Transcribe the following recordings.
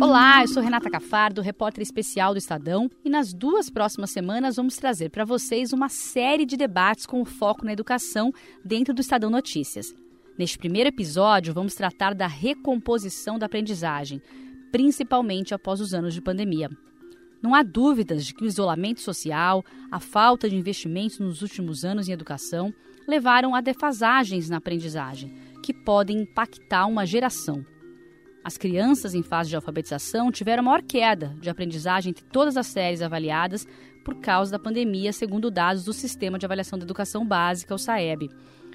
Olá, eu sou Renata Cafardo, repórter especial do Estadão, e nas duas próximas semanas vamos trazer para vocês uma série de debates com foco na educação dentro do Estadão Notícias. Neste primeiro episódio, vamos tratar da recomposição da aprendizagem, principalmente após os anos de pandemia. Não há dúvidas de que o isolamento social, a falta de investimentos nos últimos anos em educação levaram a defasagens na aprendizagem, que podem impactar uma geração. As crianças em fase de alfabetização tiveram maior queda de aprendizagem entre todas as séries avaliadas por causa da pandemia, segundo dados do Sistema de Avaliação da Educação Básica, o SAEB.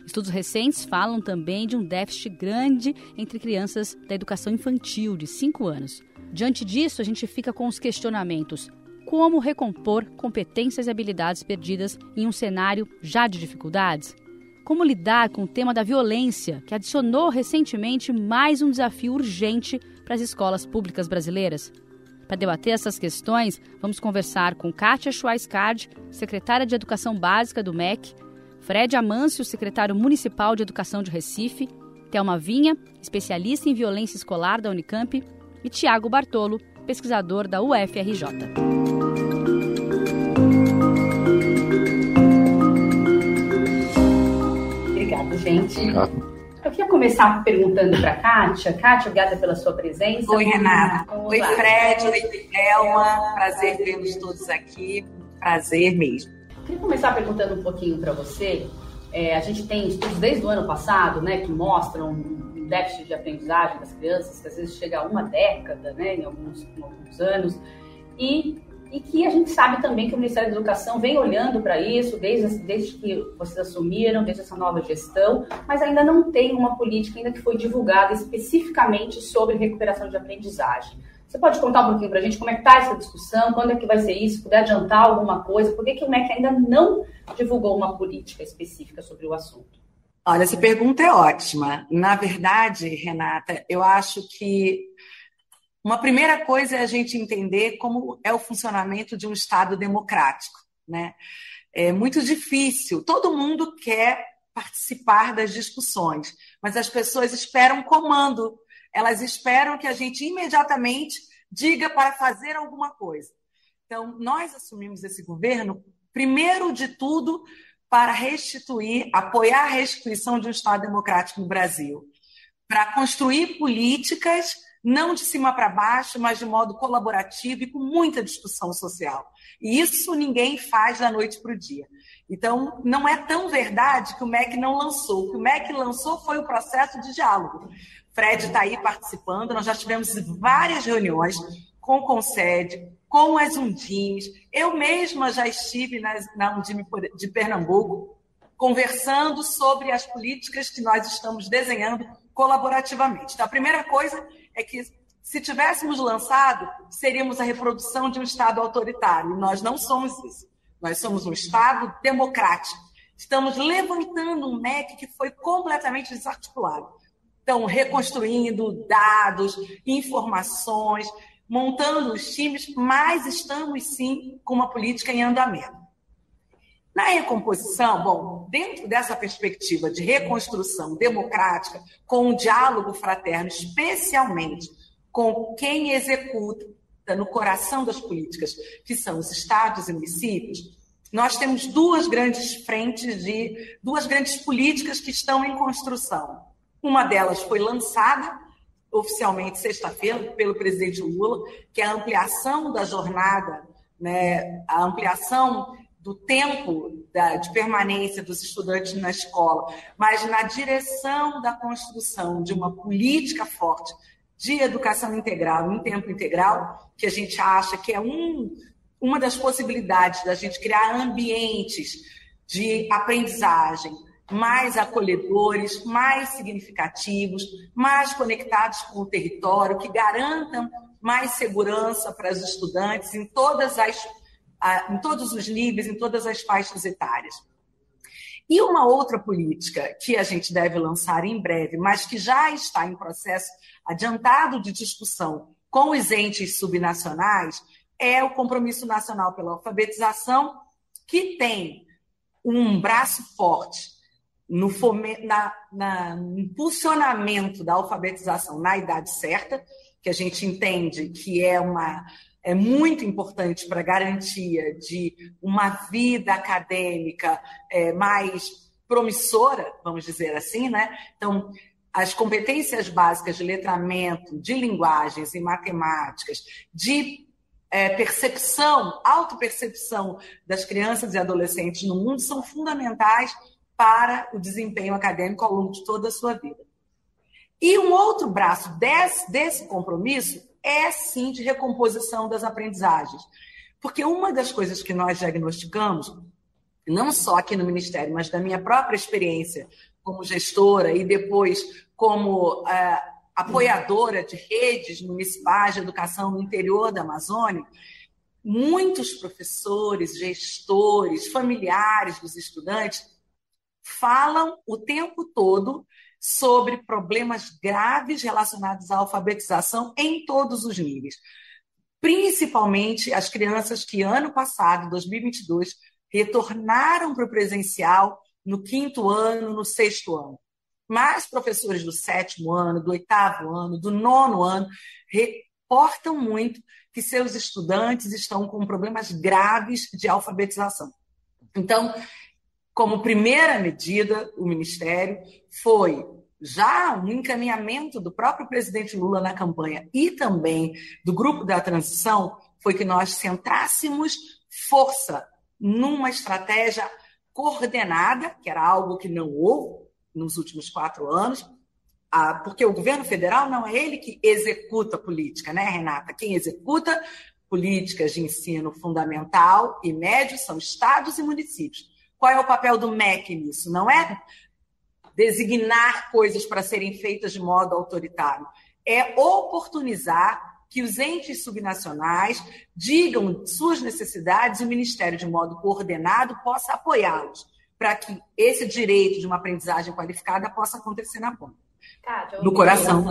Estudos recentes falam também de um déficit grande entre crianças da educação infantil de 5 anos. Diante disso, a gente fica com os questionamentos: como recompor competências e habilidades perdidas em um cenário já de dificuldades? Como lidar com o tema da violência, que adicionou recentemente mais um desafio urgente para as escolas públicas brasileiras? Para debater essas questões, vamos conversar com Kátia Schweiscard, secretária de Educação Básica do MEC, Fred Amâncio, secretário municipal de Educação de Recife, Thelma Vinha, especialista em violência escolar da Unicamp, e Tiago Bartolo, pesquisador da UFRJ. Gente. Eu queria começar perguntando para a Kátia. Kátia, obrigada pela sua presença. Oi, Renata. Vamos oi, lá. Fred. Oi, Thelma. Prazer vê-los todos aqui. Prazer mesmo. Eu queria começar perguntando um pouquinho para você. É, a gente tem estudos desde o ano passado, né, que mostram um déficit de aprendizagem das crianças, que às vezes chega a uma década, né, em alguns, em alguns anos. E e que a gente sabe também que o Ministério da Educação vem olhando para isso desde, desde que vocês assumiram, desde essa nova gestão, mas ainda não tem uma política ainda que foi divulgada especificamente sobre recuperação de aprendizagem. Você pode contar um pouquinho para a gente como é que está essa discussão, quando é que vai ser isso, puder adiantar alguma coisa, por que, que o MEC ainda não divulgou uma política específica sobre o assunto? Olha, essa pergunta é ótima. Na verdade, Renata, eu acho que uma primeira coisa é a gente entender como é o funcionamento de um Estado democrático. Né? É muito difícil, todo mundo quer participar das discussões, mas as pessoas esperam comando, elas esperam que a gente imediatamente diga para fazer alguma coisa. Então, nós assumimos esse governo, primeiro de tudo, para restituir, apoiar a restituição de um Estado democrático no Brasil, para construir políticas não de cima para baixo, mas de modo colaborativo e com muita discussão social. E isso ninguém faz da noite para o dia. Então, não é tão verdade que o MEC não lançou. O que o MEC lançou foi o processo de diálogo. Fred está aí participando, nós já tivemos várias reuniões com o Concede, com as Undines. Eu mesma já estive na, na Undime de Pernambuco, conversando sobre as políticas que nós estamos desenhando colaborativamente. Então, a primeira coisa é que se tivéssemos lançado, seríamos a reprodução de um Estado autoritário. Nós não somos isso. Nós somos um Estado democrático. Estamos levantando um MEC que foi completamente desarticulado. Então, reconstruindo dados, informações, montando os times, mas estamos sim com uma política em andamento. Na recomposição, bom, dentro dessa perspectiva de reconstrução democrática, com um diálogo fraterno, especialmente com quem executa no coração das políticas, que são os estados e municípios, nós temos duas grandes frentes de duas grandes políticas que estão em construção. Uma delas foi lançada oficialmente sexta-feira pelo presidente Lula, que é a ampliação da jornada, né, a ampliação do tempo da, de permanência dos estudantes na escola, mas na direção da construção de uma política forte de educação integral, em tempo integral, que a gente acha que é um, uma das possibilidades da gente criar ambientes de aprendizagem mais acolhedores, mais significativos, mais conectados com o território, que garantam mais segurança para os estudantes em todas as em todos os níveis, em todas as faixas etárias. E uma outra política que a gente deve lançar em breve, mas que já está em processo adiantado de discussão com os entes subnacionais, é o Compromisso Nacional pela Alfabetização, que tem um braço forte no, fomento, na, na, no impulsionamento da alfabetização na idade certa, que a gente entende que é uma é muito importante para a garantia de uma vida acadêmica é, mais promissora, vamos dizer assim, né? Então, as competências básicas de letramento, de linguagens e matemáticas, de é, percepção, autopercepção das crianças e adolescentes no mundo são fundamentais para o desempenho acadêmico ao longo de toda a sua vida. E um outro braço desse, desse compromisso é sim de recomposição das aprendizagens. Porque uma das coisas que nós diagnosticamos, não só aqui no Ministério, mas da minha própria experiência como gestora e depois como uh, apoiadora de redes municipais de educação no interior da Amazônia, muitos professores, gestores, familiares dos estudantes falam o tempo todo sobre problemas graves relacionados à alfabetização em todos os níveis. Principalmente as crianças que ano passado, 2022, retornaram para o presencial no quinto ano, no sexto ano. Mas professores do sétimo ano, do oitavo ano, do nono ano, reportam muito que seus estudantes estão com problemas graves de alfabetização. Então, como primeira medida, o Ministério foi já um encaminhamento do próprio presidente Lula na campanha e também do grupo da transição, foi que nós centrássemos força numa estratégia coordenada, que era algo que não houve nos últimos quatro anos, porque o governo federal não é ele que executa política, né, Renata? Quem executa políticas de ensino fundamental e médio são estados e municípios. Qual é o papel do MEC nisso? Não é designar coisas para serem feitas de modo autoritário, é oportunizar que os entes subnacionais digam suas necessidades e o Ministério, de modo coordenado, possa apoiá-los, para que esse direito de uma aprendizagem qualificada possa acontecer na ponta. Kátia, no coração.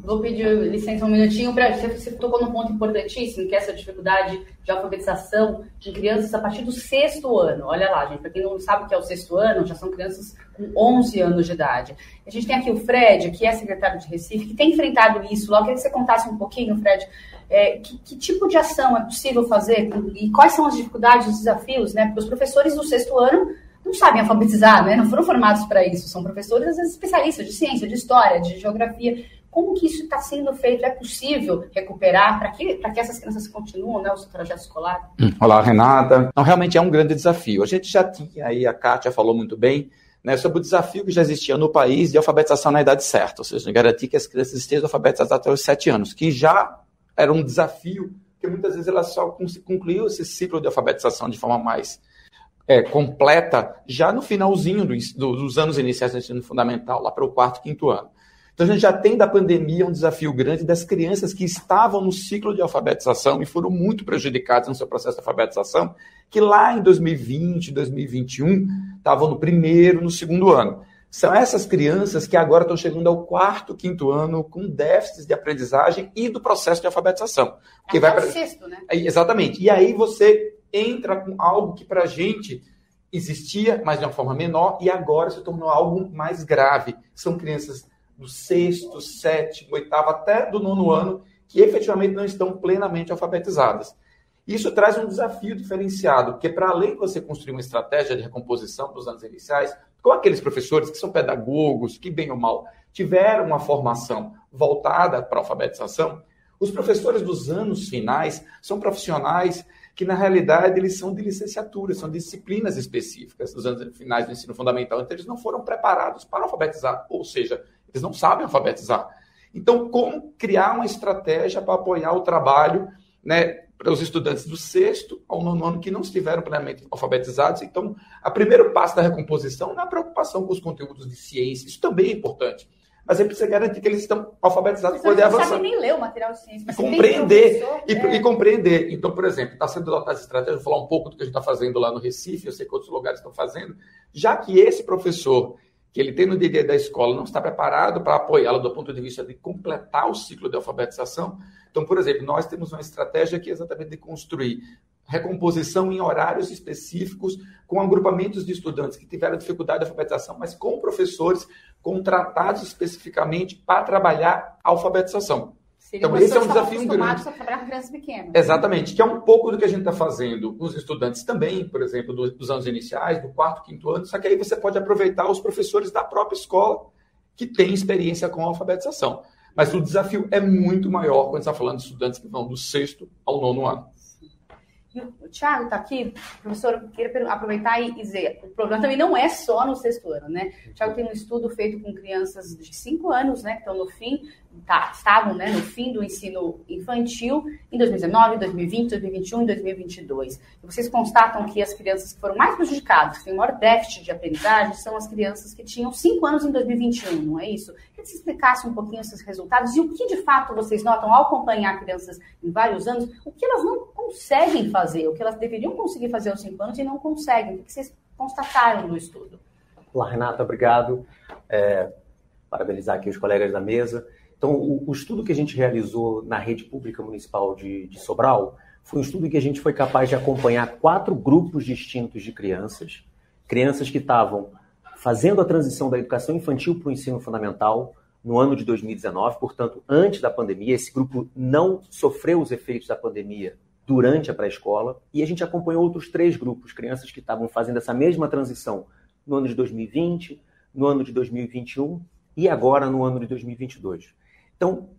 Vou pedir licença um minutinho para você, você tocou num ponto importantíssimo, que é essa dificuldade de alfabetização de crianças a partir do sexto ano. Olha lá, gente, para quem não sabe o que é o sexto ano, já são crianças com 11 anos de idade. A gente tem aqui o Fred, que é secretário de Recife, que tem enfrentado isso. Lá, eu queria que você contasse um pouquinho, Fred, é, que, que, tipo de ação é possível fazer e quais são as dificuldades, os desafios, né? Porque os professores do sexto ano não sabem alfabetizar, né? Não foram formados para isso. São professores, às vezes, especialistas de ciência, de história, de geografia. Como que isso está sendo feito? É possível recuperar para que, que essas crianças continuem né, o seu trajeto escolar? Hum, olá, Renata. Não, realmente é um grande desafio. A gente já tinha aí, a Kátia falou muito bem, né, sobre o desafio que já existia no país de alfabetização na idade certa, ou seja, garantir que as crianças estejam alfabetizadas até os sete anos, que já era um desafio, porque muitas vezes ela só concluiu esse ciclo de alfabetização de forma mais é, completa já no finalzinho do, do, dos anos iniciais do ensino fundamental, lá para o quarto, quinto ano. Então a gente já tem da pandemia um desafio grande das crianças que estavam no ciclo de alfabetização e foram muito prejudicadas no seu processo de alfabetização, que lá em 2020, 2021 estavam no primeiro, no segundo ano. São essas crianças que agora estão chegando ao quarto, quinto ano com déficits de aprendizagem e do processo de alfabetização. Que vai para sexto, né? Exatamente. E aí você entra com algo que para a gente existia, mas de uma forma menor, e agora se tornou algo mais grave. São crianças do sexto, sétimo, oitavo, até do nono ano, que efetivamente não estão plenamente alfabetizadas. Isso traz um desafio diferenciado, porque para além de você construir uma estratégia de recomposição dos anos iniciais, com aqueles professores que são pedagogos, que bem ou mal tiveram uma formação voltada para a alfabetização, os professores dos anos finais são profissionais que na realidade eles são de licenciatura, são disciplinas específicas dos anos finais do ensino fundamental, então eles não foram preparados para alfabetizar, ou seja, eles não sabem alfabetizar. Então, como criar uma estratégia para apoiar o trabalho né, para os estudantes do sexto ao nono ano que não estiveram plenamente alfabetizados? Então, o primeiro passo da recomposição é a preocupação com os conteúdos de ciência, isso também é importante mas ele precisa garantir que eles estão alfabetizados para poder avançar. Não sabe nem ler o material de ciência. Mas compreender. E, é. e, compreender. Então, por exemplo, está sendo adotada estratégia, vou falar um pouco do que a gente está fazendo lá no Recife, eu sei que outros lugares estão fazendo, já que esse professor que ele tem no dia da escola não está preparado para apoiá-lo do ponto de vista de completar o ciclo de alfabetização. Então, por exemplo, nós temos uma estratégia que é exatamente de construir recomposição em horários específicos, com agrupamentos de estudantes que tiveram dificuldade de alfabetização, mas com professores contratados especificamente para trabalhar a alfabetização. Seria então, esse é um desafio grande. A trabalhar com crianças pequenas. Exatamente, que é um pouco do que a gente está fazendo com os estudantes também, por exemplo, dos anos iniciais, do quarto, quinto ano, só que aí você pode aproveitar os professores da própria escola que têm experiência com a alfabetização. Mas o desafio é muito maior quando está falando de estudantes que vão do sexto ao nono ano. O Thiago está aqui, professor, eu queria aproveitar e dizer, o problema também não é só no sexto ano, né? O Thiago tem um estudo feito com crianças de 5 anos, né, que estão no fim, tá, estavam né, no fim do ensino infantil em 2019, 2020, 2021 e 2022. E vocês constatam que as crianças que foram mais prejudicadas, que têm maior déficit de aprendizagem, são as crianças que tinham 5 anos em 2021, não é isso? Queria que você explicasse um pouquinho esses resultados e o que de fato vocês notam ao acompanhar crianças em vários anos, o que elas não conseguem fazer, o que elas deveriam conseguir fazer aos 5 anos e não conseguem, o que vocês constataram no estudo? Olá, Renata, obrigado. É, parabenizar aqui os colegas da mesa. Então, o, o, estudo que a gente realizou na rede pública municipal de, de Sobral foi um estudo que a gente foi capaz de acompanhar quatro grupos distintos de crianças, crianças que estavam fazendo a transição da educação infantil para o ensino fundamental no ano de 2019, portanto, antes da pandemia. Esse grupo não sofreu os efeitos da pandemia durante a pré-escola. E a gente acompanhou outros três grupos, crianças que estavam fazendo essa mesma transição no ano de 2020, no ano de 2021 e agora no ano de 2022. Então,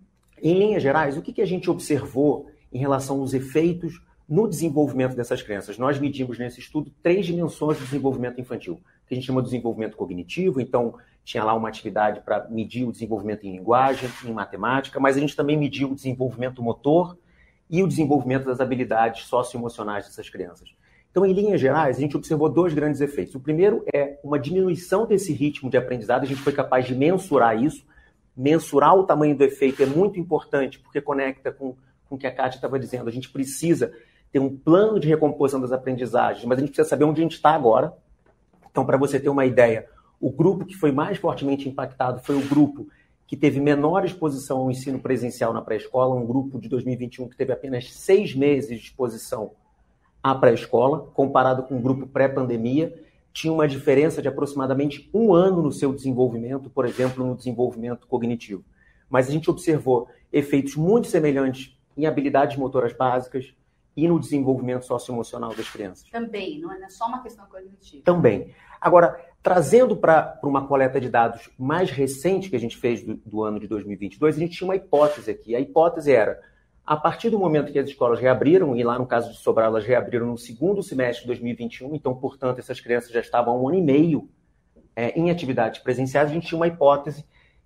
em linhas gerais, o que, que a gente observou em relação aos efeitos no desenvolvimento dessas crianças? Nós medimos nesse estudo três dimensões do desenvolvimento infantil, que a gente chama de desenvolvimento cognitivo, então tinha lá uma atividade para medir o desenvolvimento em linguagem, em matemática, mas a gente também mediu o desenvolvimento motor e o desenvolvimento das habilidades socioemocionais dessas crianças. Então, em linhas gerais, a gente observou dois grandes efeitos. O primeiro é uma diminuição desse ritmo de aprendizado, a gente foi capaz de mensurar isso, mensurar o tamanho do efeito é muito importante, porque conecta com, com o que a Kátia estava dizendo. A gente precisa ter um plano de recomposição das aprendizagens, mas a gente precisa saber onde a gente está agora. Então, para você ter uma ideia, o grupo que foi mais fortemente impactado foi o grupo que teve menor exposição ao ensino presencial na pré-escola, um grupo de 2021 que teve apenas seis meses de exposição à pré-escola, comparado com o grupo pré-pandemia tinha uma diferença de aproximadamente um ano no seu desenvolvimento, por exemplo, no desenvolvimento cognitivo. Mas a gente observou efeitos muito semelhantes em habilidades motoras básicas e no desenvolvimento socioemocional das crianças. Também, não é só uma questão cognitiva. Também. Agora, trazendo para uma coleta de dados mais recente que a gente fez do, do ano de 2022, a gente tinha uma hipótese aqui. A hipótese era a partir do momento que as escolas reabriram, e lá no caso de Sobral, elas reabriram no segundo semestre de 2021, então, portanto, essas crianças já estavam há um ano e meio é, em atividades presenciais, a gente tinha uma hipótese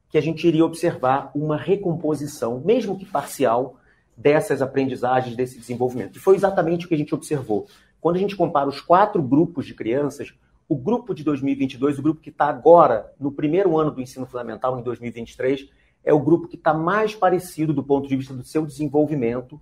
que a gente iria observar uma recomposição, mesmo que parcial, dessas aprendizagens, desse desenvolvimento. E foi exatamente o que a gente observou. Quando a gente compara os quatro grupos de crianças, o grupo de 2022, o grupo que está agora no primeiro ano do ensino fundamental, em 2023, é o grupo que está mais parecido do ponto de vista do seu desenvolvimento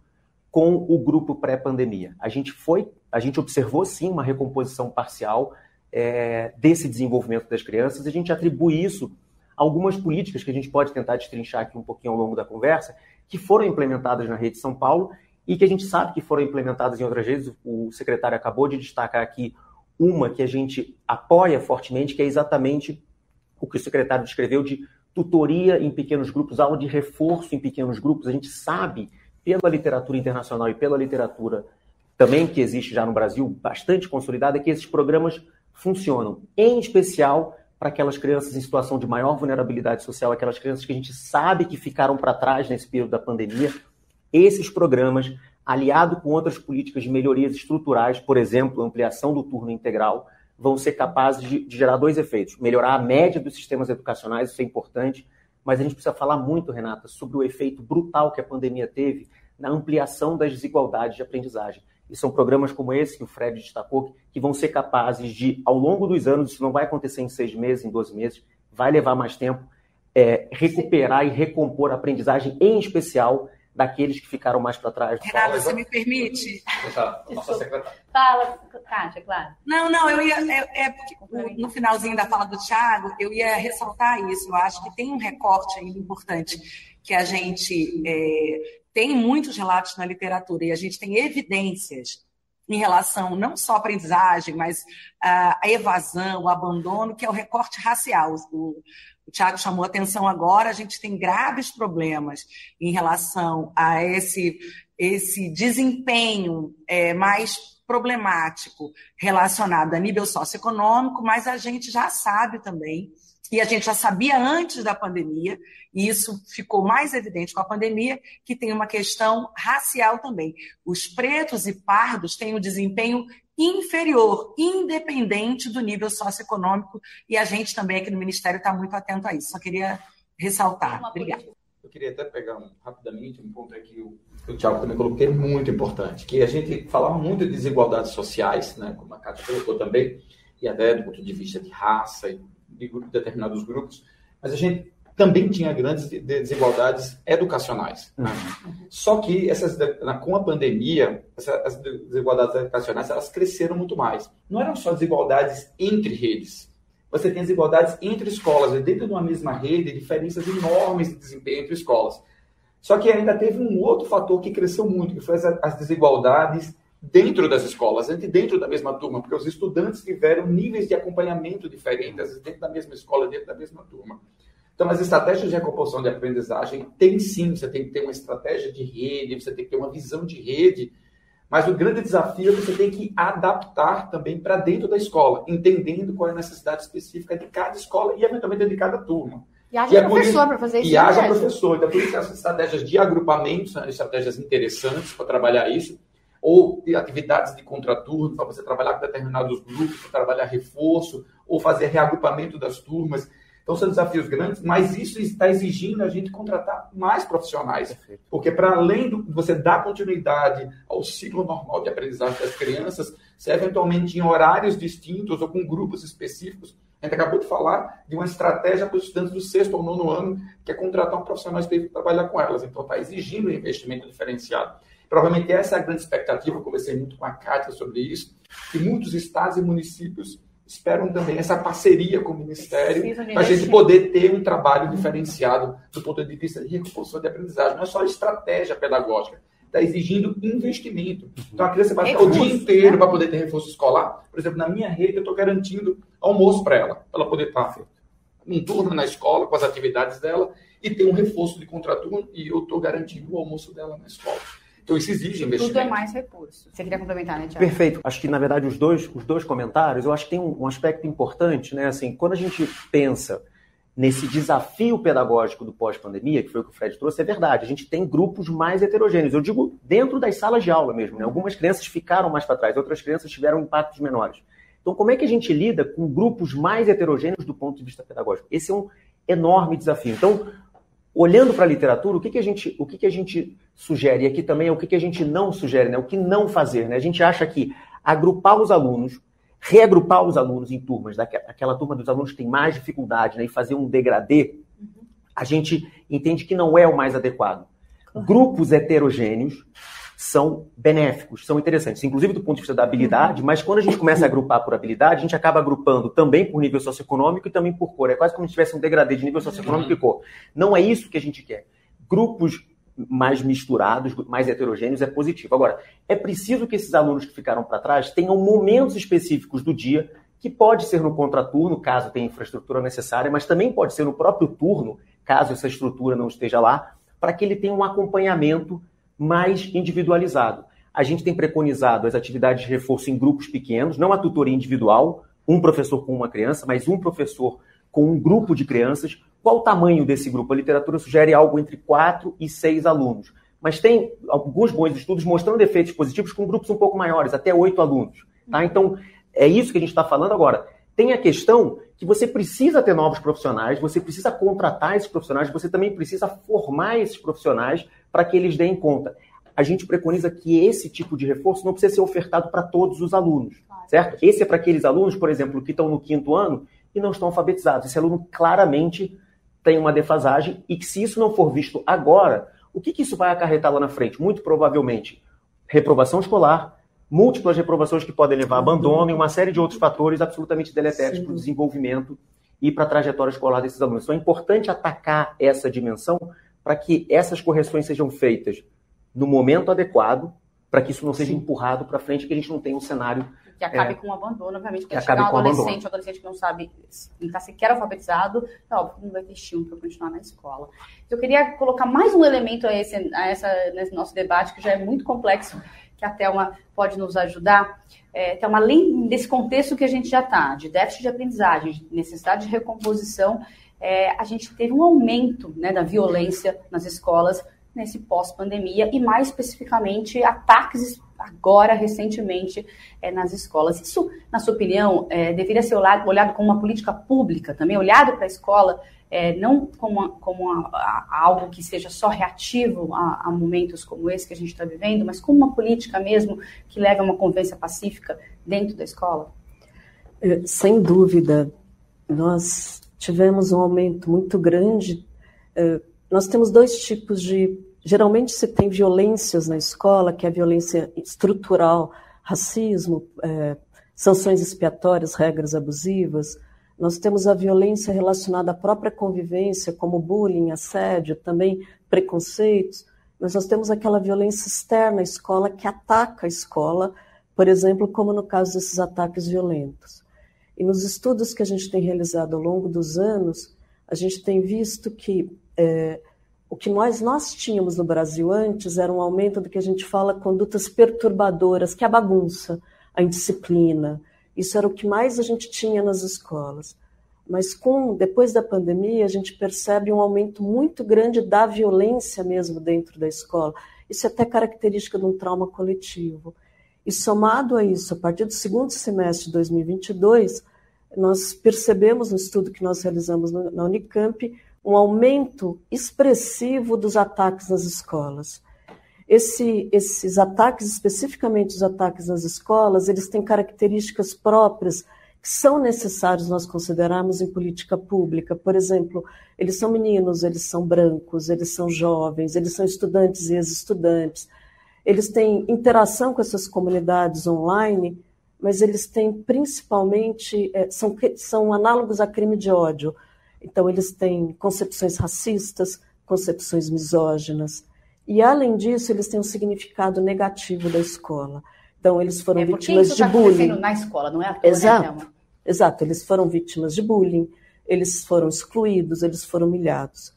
com o grupo pré-pandemia. A gente foi, a gente observou sim uma recomposição parcial é, desse desenvolvimento das crianças. A gente atribui isso a algumas políticas que a gente pode tentar destrinchar aqui um pouquinho ao longo da conversa, que foram implementadas na rede São Paulo e que a gente sabe que foram implementadas em outras redes. O secretário acabou de destacar aqui uma que a gente apoia fortemente, que é exatamente o que o secretário descreveu de tutoria em pequenos grupos, aula de reforço em pequenos grupos. A gente sabe, pela literatura internacional e pela literatura também que existe já no Brasil, bastante consolidada, que esses programas funcionam, em especial para aquelas crianças em situação de maior vulnerabilidade social, aquelas crianças que a gente sabe que ficaram para trás nesse período da pandemia. Esses programas, aliado com outras políticas de melhorias estruturais, por exemplo, ampliação do turno integral, vão ser capazes de, de, gerar dois efeitos: melhorar a média dos sistemas educacionais, isso é importante, mas a gente precisa falar muito, Renata, sobre o efeito brutal que a pandemia teve na ampliação das desigualdades de aprendizagem. E são programas como esse que o Fred destacou, que vão ser capazes de, ao longo dos anos, isso não vai acontecer em seis meses, em 12 meses, vai levar mais tempo, é, recuperar e recompor a aprendizagem, em especial daqueles que ficaram mais para trás. Renata, você me permite? Fala, Kátia, claro. Não, não, eu ia. É, é, no finalzinho da fala do Thiago, eu ia ressaltar isso. Eu acho que tem um recorte aí importante que a gente é, tem muitos relatos na literatura e a gente tem evidências em relação não só à aprendizagem, mas à evasão, o abandono, que é o recorte racial. O, o Tiago chamou atenção agora, a gente tem graves problemas em relação a esse, esse desempenho é, mais problemático relacionado a nível socioeconômico, mas a gente já sabe também e a gente já sabia antes da pandemia, e isso ficou mais evidente com a pandemia, que tem uma questão racial também. Os pretos e pardos têm um desempenho inferior, independente do nível socioeconômico, e a gente também aqui no Ministério está muito atento a isso. Só queria ressaltar. Obrigada. Eu queria até pegar um, rapidamente um ponto aqui que o Tiago também colocou, que é muito importante, que a gente falava muito de desigualdades sociais, né, como a Cátia colocou também, e até do ponto de vista de raça e de determinados grupos, mas a gente também tinha grandes desigualdades educacionais. Né? Uhum. Só que essas, com a pandemia, essas desigualdades educacionais elas cresceram muito mais. Não eram só desigualdades entre redes. Você tem desigualdades entre escolas. Dentro de uma mesma rede, diferenças enormes de desempenho entre escolas. Só que ainda teve um outro fator que cresceu muito, que foi as, as desigualdades dentro das escolas, dentro da mesma turma, porque os estudantes tiveram níveis de acompanhamento diferentes, dentro da mesma escola, dentro da mesma turma. Então, as estratégias de recomposição de aprendizagem tem sim, você tem que ter uma estratégia de rede, você tem que ter uma visão de rede, mas o grande desafio é que você tem que adaptar também para dentro da escola, entendendo qual é a necessidade específica de cada escola e, eventualmente, de cada turma. E haja é professor para fazer isso. E haja professor. Então, por isso, as estratégias de agrupamento são estratégias interessantes para trabalhar isso ou atividades de contraturno para você trabalhar com determinados grupos, trabalhar reforço, ou fazer reagrupamento das turmas. Então, são desafios grandes, mas isso está exigindo a gente contratar mais profissionais. Perfeito. Porque, para além de você dar continuidade ao ciclo normal de aprendizagem das crianças, se eventualmente em horários distintos ou com grupos específicos, a gente acabou de falar de uma estratégia para os estudantes do sexto ou nono ano, que é contratar um profissional específico para trabalhar com elas. Então, está exigindo um investimento diferenciado. Provavelmente essa é a grande expectativa, eu conversei muito com a Kátia sobre isso, que muitos estados e municípios esperam também essa parceria com o Ministério para a gente poder ter um trabalho diferenciado do ponto de vista de recomposição de aprendizagem. Não é só estratégia pedagógica, está exigindo investimento. Então a criança vai ficar o dia inteiro né? para poder ter reforço escolar. Por exemplo, na minha rede, eu estou garantindo almoço para ela, para ela poder estar tá um turno na escola com as atividades dela e ter um reforço de contraturno e eu estou garantindo o almoço dela na escola. Então isso exige investimento. Tudo é mais recurso. Você queria complementar, né, Tiago? Perfeito. Acho que, na verdade, os dois, os dois comentários, eu acho que tem um, um aspecto importante, né? Assim, quando a gente pensa nesse desafio pedagógico do pós-pandemia, que foi o que o Fred trouxe, é verdade. A gente tem grupos mais heterogêneos. Eu digo dentro das salas de aula mesmo. Né? Algumas crianças ficaram mais para trás, outras crianças tiveram impactos menores. Então, como é que a gente lida com grupos mais heterogêneos do ponto de vista pedagógico? Esse é um enorme desafio. Então, olhando para a literatura, o que, que, a gente, o que, que a gente sugere? E aqui também é o que, que a gente não sugere, né? o que não fazer. Né? A gente acha que agrupar os alunos, reagrupar os alunos em turmas, aquela turma dos alunos que tem mais dificuldade, né? e fazer um degradê, a gente entende que não é o mais adequado. Grupos heterogêneos são benéficos, são interessantes, inclusive do ponto de vista da habilidade, mas quando a gente começa a agrupar por habilidade, a gente acaba agrupando também por nível socioeconômico e também por cor. É quase como se tivesse um degradê de nível socioeconômico e cor. Não é isso que a gente quer. Grupos mais misturados, mais heterogêneos, é positivo. Agora, é preciso que esses alunos que ficaram para trás tenham momentos específicos do dia, que pode ser no contraturno, caso tenha infraestrutura necessária, mas também pode ser no próprio turno, caso essa estrutura não esteja lá, para que ele tenha um acompanhamento mais individualizado. A gente tem preconizado as atividades de reforço em grupos pequenos, não a tutoria individual, um professor com uma criança, mas um professor com um grupo de crianças. Qual o tamanho desse grupo? A literatura sugere algo entre quatro e seis alunos. Mas tem alguns bons estudos mostrando efeitos positivos com grupos um pouco maiores, até oito alunos. Tá? Então, é isso que a gente está falando agora. Tem a questão que você precisa ter novos profissionais, você precisa contratar esses profissionais, você também precisa formar esses profissionais para que eles deem conta. A gente preconiza que esse tipo de reforço não precisa ser ofertado para todos os alunos, certo? Esse é para aqueles alunos, por exemplo, que estão no quinto ano e não estão alfabetizados. Esse aluno claramente tem uma defasagem e que se isso não for visto agora, o que, que isso vai acarretar lá na frente? Muito provavelmente reprovação escolar, múltiplas reprovações que podem levar a abandono e uma série de outros fatores absolutamente deletérios para o desenvolvimento e para a trajetória escolar desses alunos. Então é importante atacar essa dimensão para que essas correções sejam feitas no momento adequado, para que isso não seja Sim. empurrado para frente, que a gente não tenha um cenário que acabe é, com o abandono, obviamente, que chegar um adolescente, um adolescente que não sabe, não está sequer alfabetizado, é óbvio não vai ter estímulo para continuar na escola. Eu queria colocar mais um elemento a esse, a essa, nesse nosso debate, que já é muito complexo, que a Thelma pode nos ajudar. É, Thelma, além desse contexto que a gente já está, de déficit de aprendizagem, de necessidade de recomposição, é, a gente teve um aumento né, da violência nas escolas nesse pós-pandemia e, mais especificamente, ataques agora, recentemente, é, nas escolas. Isso, na sua opinião, é, deveria ser olhado, olhado como uma política pública também, olhado para a escola, é, não como, como a, a, algo que seja só reativo a, momentos como esse que a gente está vivendo, mas como uma política mesmo que leve a uma convivência pacífica dentro da escola? É, sem dúvida, nós tivemos um aumento muito grande. É, nós temos dois tipos de Geralmente se tem violências na escola, que é a violência estrutural, racismo, é, sanções expiatórias, regras abusivas. Nós temos a violência relacionada à própria convivência, como bullying, assédio, também preconceitos. Mas nós temos aquela violência externa à escola que ataca a escola, por exemplo, como no caso desses ataques violentos. E nos estudos que a gente tem realizado ao longo dos anos, a gente tem visto que é, o que nós, nós tínhamos no Brasil antes era um aumento do que a gente fala condutas perturbadoras, que é a bagunça, a indisciplina. Isso era o que mais a gente tinha nas escolas. Mas com depois da pandemia, a gente percebe um aumento muito grande da violência mesmo dentro da escola. Isso é até característica de um trauma coletivo. E somado a isso, a partir do segundo semestre de 2022, nós percebemos no estudo que nós realizamos na Unicamp um aumento expressivo dos ataques nas escolas. Esse, esses ataques, especificamente os ataques nas escolas, eles têm características próprias que são necessários nós considerarmos em política pública. Por exemplo, eles são meninos, eles são brancos, eles são jovens, eles são estudantes e ex-estudantes. Eles têm interação com essas comunidades online, mas eles têm principalmente, é, são, são análogos a crime de ódio então, eles têm concepções racistas, concepções misóginas. E, além disso, eles têm um significado negativo da escola. Então, eles foram é vítimas de tá bullying. na escola, não é à toa, né, Exato. Né, Exato, eles foram vítimas de bullying, eles foram excluídos, eles foram humilhados.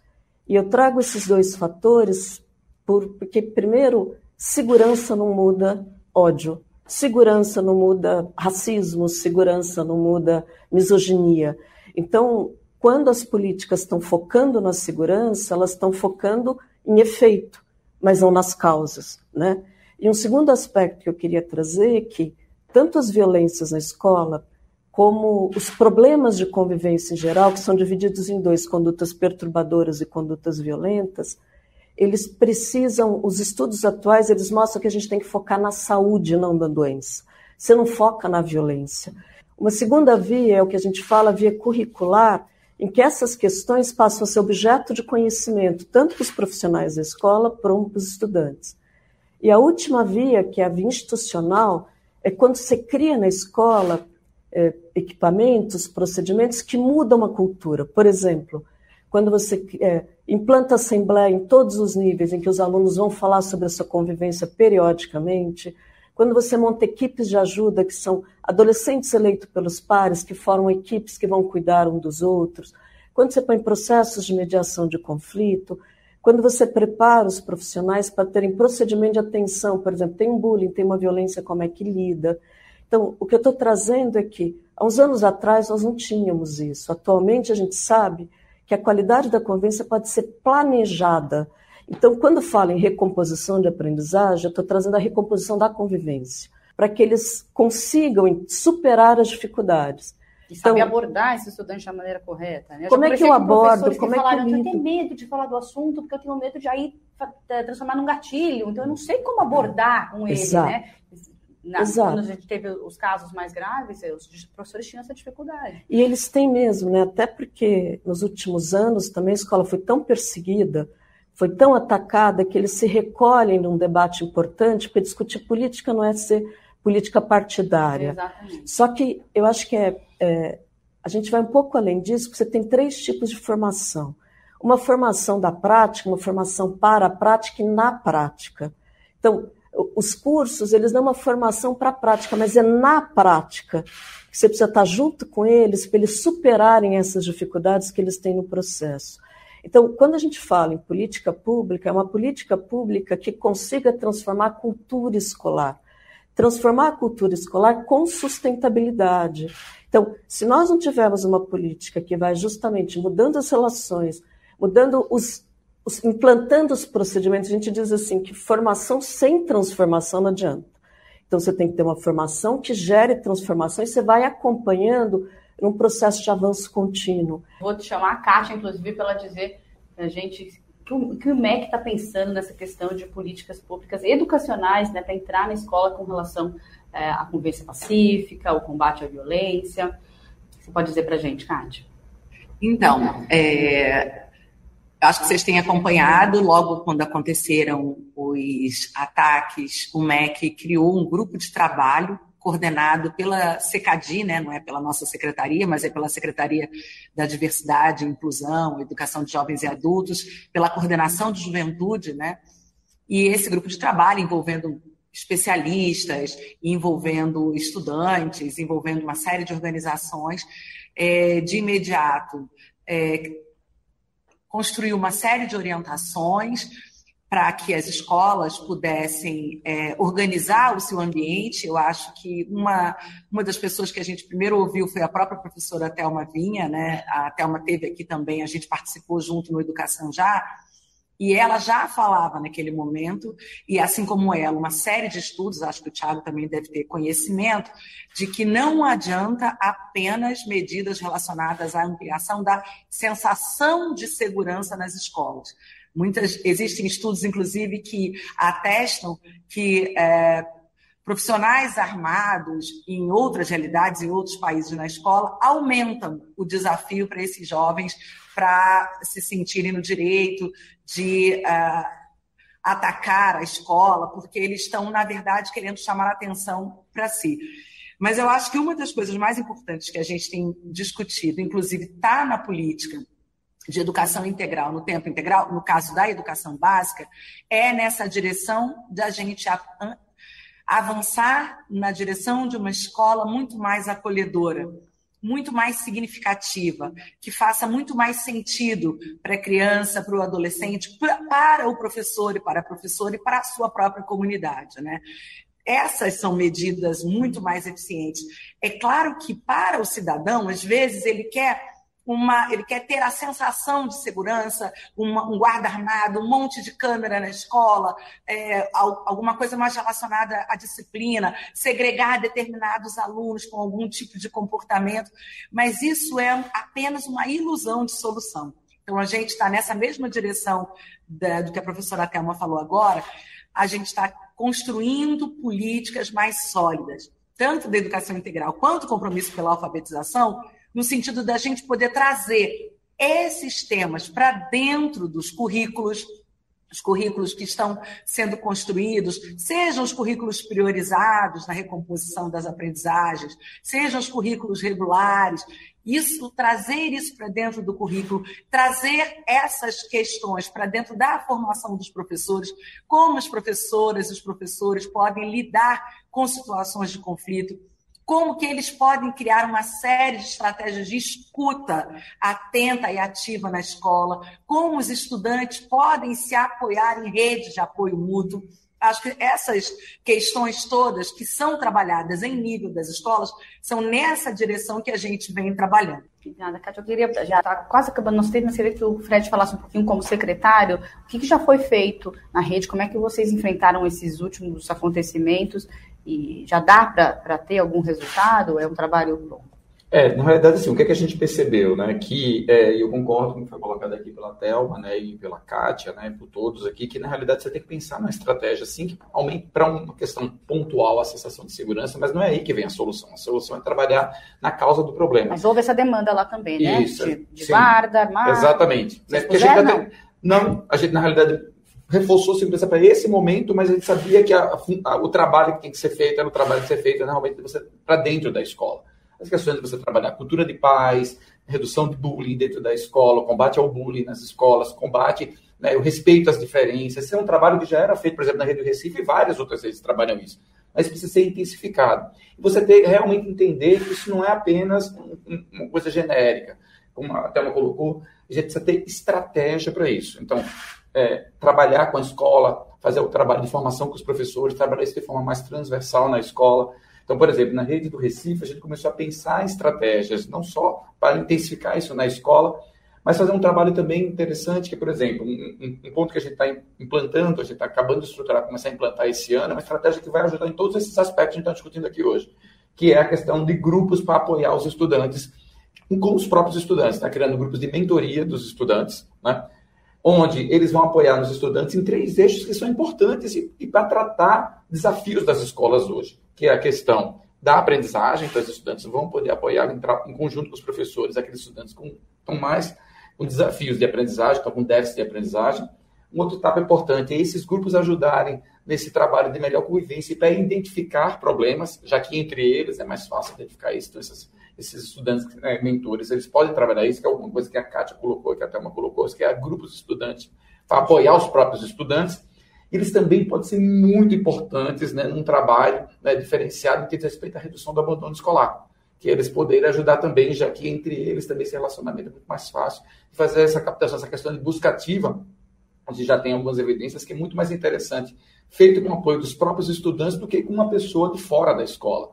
E eu trago esses dois fatores por, porque, primeiro, segurança não muda ódio, segurança não muda racismo, segurança não muda misoginia. Então, quando as políticas estão focando na segurança, elas estão focando em efeito, mas não nas causas. Né? E um segundo aspecto que eu queria trazer é que tanto as violências na escola, como os problemas de convivência em geral, que são divididos em dois, condutas perturbadoras e condutas violentas, eles precisam, os estudos atuais, eles mostram que a gente tem que focar na saúde, não na doença. Você não foca na violência. Uma segunda via é o que a gente fala via curricular, em que essas questões passam a ser objeto de conhecimento, tanto para os profissionais da escola, como para os estudantes. E a última via, que é a via institucional, é quando você cria na escola é, equipamentos, procedimentos que mudam a cultura. Por exemplo, quando você é, implanta assembleia em todos os níveis, em que os alunos vão falar sobre a sua convivência periodicamente, quando você monta equipes de ajuda, que são adolescentes eleitos pelos pares, que formam equipes que vão cuidar um dos outros, quando você põe processos de mediação de conflito, quando você prepara os profissionais para terem procedimento de atenção, por exemplo, tem um bullying, tem uma violência, como é que lida. Então, o que eu estou trazendo é que, há uns anos atrás, nós não tínhamos isso. Atualmente, a gente sabe que a qualidade da convivência pode ser planejada então, quando falo em recomposição de aprendizagem, eu estou trazendo a recomposição da convivência, para que eles consigam superar as dificuldades. E então, saber abordar esse estudante da maneira correta. Né? Como é que eu abordo? Como é que eu, eu tenho medo de falar do assunto, porque eu tenho medo de aí eh, transformar num gatilho. Então, eu não sei como abordar com ele, Exato. né? Na. Quando a gente teve os casos mais graves, os professores tinham essa dificuldade. E eles têm mesmo, né? Até porque nos últimos anos também a escola foi tão perseguida foi tão atacada que eles se recolhem num debate importante, porque discutir política não é ser política partidária. Exatamente. Só que eu acho que é, é, a gente vai um pouco além disso, porque você tem três tipos de formação. Uma formação da prática, uma formação para a prática e na prática. Então, os cursos, eles dão uma formação para a prática, mas é na prática que você precisa estar junto com eles para eles superarem essas dificuldades que eles têm no processo. Então, quando a gente fala em política pública, é uma política pública que consiga transformar a cultura escolar. Transformar a cultura escolar com sustentabilidade. Então, se nós não tivermos uma política que vai justamente mudando as relações, mudando os, os implantando os procedimentos, a gente diz assim que formação sem transformação não adianta. Então, você tem que ter uma formação que gere transformação e você vai acompanhando num processo de avanço contínuo. Vou te chamar a Kátia, inclusive, para ela dizer a gente que o, que o MEC está pensando nessa questão de políticas públicas educacionais, né, para entrar na escola com relação é, à convivência pacífica, o combate à violência. Você pode dizer para a gente, Kátia? Então, é, acho que vocês têm acompanhado, logo quando aconteceram os ataques, o MEC criou um grupo de trabalho coordenado pela SECADI, né, não é pela nossa secretaria, mas é pela Secretaria da Diversidade, Inclusão, Educação de Jovens e Adultos, pela Coordenação de Juventude, né, e esse grupo de trabalho envolvendo especialistas, envolvendo estudantes, envolvendo uma série de organizações, é, de imediato é, construiu uma série de orientações para que as escolas pudessem é, organizar o seu ambiente. Eu acho que uma, uma das pessoas que a gente primeiro ouviu foi a própria professora Thelma Vinha, né? A Thelma teve aqui também, a gente participou junto no Educação Já, e ela já falava naquele momento, e assim como ela, uma série de estudos, acho que o Tiago também deve ter conhecimento, de que não adianta apenas medidas relacionadas à ampliação da sensação de segurança nas escolas. Muitas, existem estudos, inclusive, que atestam que é, profissionais armados em outras realidades, em outros países na escola, aumentam o desafio para esses jovens para se sentirem no direito de uh, atacar a escola, porque eles estão, na verdade, querendo chamar a atenção para si. Mas eu acho que uma das coisas mais importantes que a gente tem discutido, inclusive está na política, de educação integral no tempo integral, no caso da educação básica, é nessa direção da gente avançar na direção de uma escola muito mais acolhedora, muito mais significativa, que faça muito mais sentido para a criança, para o adolescente, para o professor e para a professora e para a sua própria comunidade, né? Essas são medidas muito mais eficientes. É claro que para o cidadão, às vezes ele quer uma, ele quer ter a sensação de segurança, uma, um guarda armado, um monte de câmera na escola, é, alguma coisa mais relacionada à disciplina, segregar determinados alunos com algum tipo de comportamento, mas isso é apenas uma ilusão de solução. Então, a gente está nessa mesma direção da, do que a professora Thelma falou agora, a gente está construindo políticas mais sólidas, tanto da educação integral quanto compromisso pela alfabetização, no sentido da gente poder trazer esses temas para dentro dos currículos, os currículos que estão sendo construídos, sejam os currículos priorizados na recomposição das aprendizagens, sejam os currículos regulares, isso trazer isso para dentro do currículo, trazer essas questões para dentro da formação dos professores, como as professoras e os professores podem lidar com situações de conflito como que eles podem criar uma série de estratégias de escuta atenta e ativa na escola, como os estudantes podem se apoiar em redes de apoio mútuo. Acho que essas questões todas que são trabalhadas em nível das escolas são nessa direção que a gente vem trabalhando. Obrigada, Cátia. Eu queria, já está quase acabando nosso tempo, mas queria que o Fred falasse um pouquinho como secretário, o que, que já foi feito na rede, como é que vocês enfrentaram esses últimos acontecimentos e já dá para ter algum resultado? É um trabalho longo? É, na realidade, assim, o que, é que a gente percebeu, né? Que é, eu concordo com o que foi colocado aqui pela Thelma, né? E pela Kátia, né? Por todos aqui, que na realidade você tem que pensar numa estratégia assim que aumente para uma questão pontual a sensação de segurança, mas não é aí que vem a solução. A solução é trabalhar na causa do problema. Mas houve essa demanda lá também, né? Isso, de, de guarda, armada. Exatamente. Né? Porque a gente não. não, a gente na realidade reforçou segurança para esse momento, mas a gente sabia que a, a, o trabalho que tem que ser feito era o trabalho que ser feito realmente para dentro da escola. As questões de você trabalhar cultura de paz, redução de bullying dentro da escola, combate ao bullying nas escolas, combate né, o respeito às diferenças. Esse é um trabalho que já era feito, por exemplo, na Rede do Recife, e várias outras redes trabalham isso. Mas precisa ser intensificado. Você ter, realmente entender que isso não é apenas uma coisa genérica. Como a Thelma colocou, a gente precisa ter estratégia para isso. Então, é, trabalhar com a escola, fazer o trabalho de formação com os professores, trabalhar isso de forma mais transversal na escola. Então, por exemplo, na rede do Recife, a gente começou a pensar estratégias, não só para intensificar isso na escola, mas fazer um trabalho também interessante, que, por exemplo, um, um ponto que a gente está implantando, a gente está acabando de estruturar, começar a implantar esse ano, é uma estratégia que vai ajudar em todos esses aspectos que a gente está discutindo aqui hoje, que é a questão de grupos para apoiar os estudantes, com os próprios estudantes, está criando grupos de mentoria dos estudantes, né? Onde eles vão apoiar os estudantes em três eixos que são importantes e, e para tratar desafios das escolas hoje, que é a questão da aprendizagem, então os estudantes vão poder apoiar em, em conjunto com os professores, aqueles estudantes com, com mais com desafios de aprendizagem, estão com déficit de aprendizagem. Um outro etapa importante é esses grupos ajudarem nesse trabalho de melhor convivência para identificar problemas, já que entre eles é mais fácil identificar isso. Então, esses, esses estudantes, né, mentores, eles podem trabalhar isso, que é alguma coisa que a Kátia colocou, que a Thelma colocou, que é grupos estudantes, para apoiar os próprios estudantes. Eles também podem ser muito importantes né, num trabalho né, diferenciado que diz respeito à redução do abandono escolar que eles poderem ajudar também, já que entre eles também esse relacionamento é muito mais fácil. Fazer essa captação, essa questão de busca ativa, gente já tem algumas evidências que é muito mais interessante, feito com o apoio dos próprios estudantes do que com uma pessoa de fora da escola.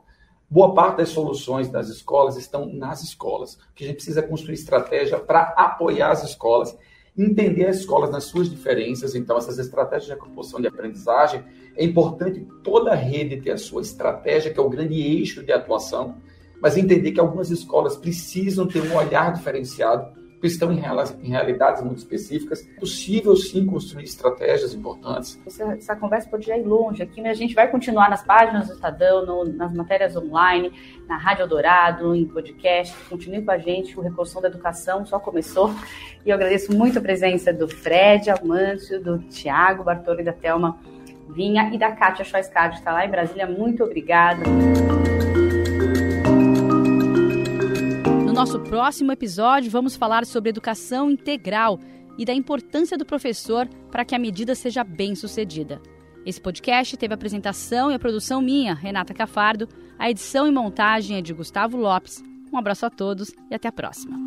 Boa parte das soluções das escolas estão nas escolas. O que a gente precisa é construir estratégia para apoiar as escolas, entender as escolas nas suas diferenças. Então, essas estratégias de composição de aprendizagem, é importante toda rede ter a sua estratégia, que é o grande eixo de atuação mas entender que algumas escolas precisam ter um olhar diferenciado, estão em, realidades muito específicas. É possível, sim, construir estratégias importantes. Essa, essa conversa podia ir longe aqui, mas a gente vai continuar nas páginas do Estadão, no, nas matérias online, na Rádio Eldorado, em podcast. Continue com a gente, o Reconstrução da Educação só começou. E eu agradeço muito a presença do Fred Almâncio, do Tiago Bartoli, da Thelma Vinha e da Kátia Schoiscard, que está lá em Brasília. Muito obrigada. Nosso próximo episódio, vamos falar sobre educação integral e da importância do professor para que a medida seja bem sucedida. Esse podcast teve a apresentação e a produção minha, Renata Cafardo, a edição e montagem é de Gustavo Lopes. Um abraço a todos e até a próxima.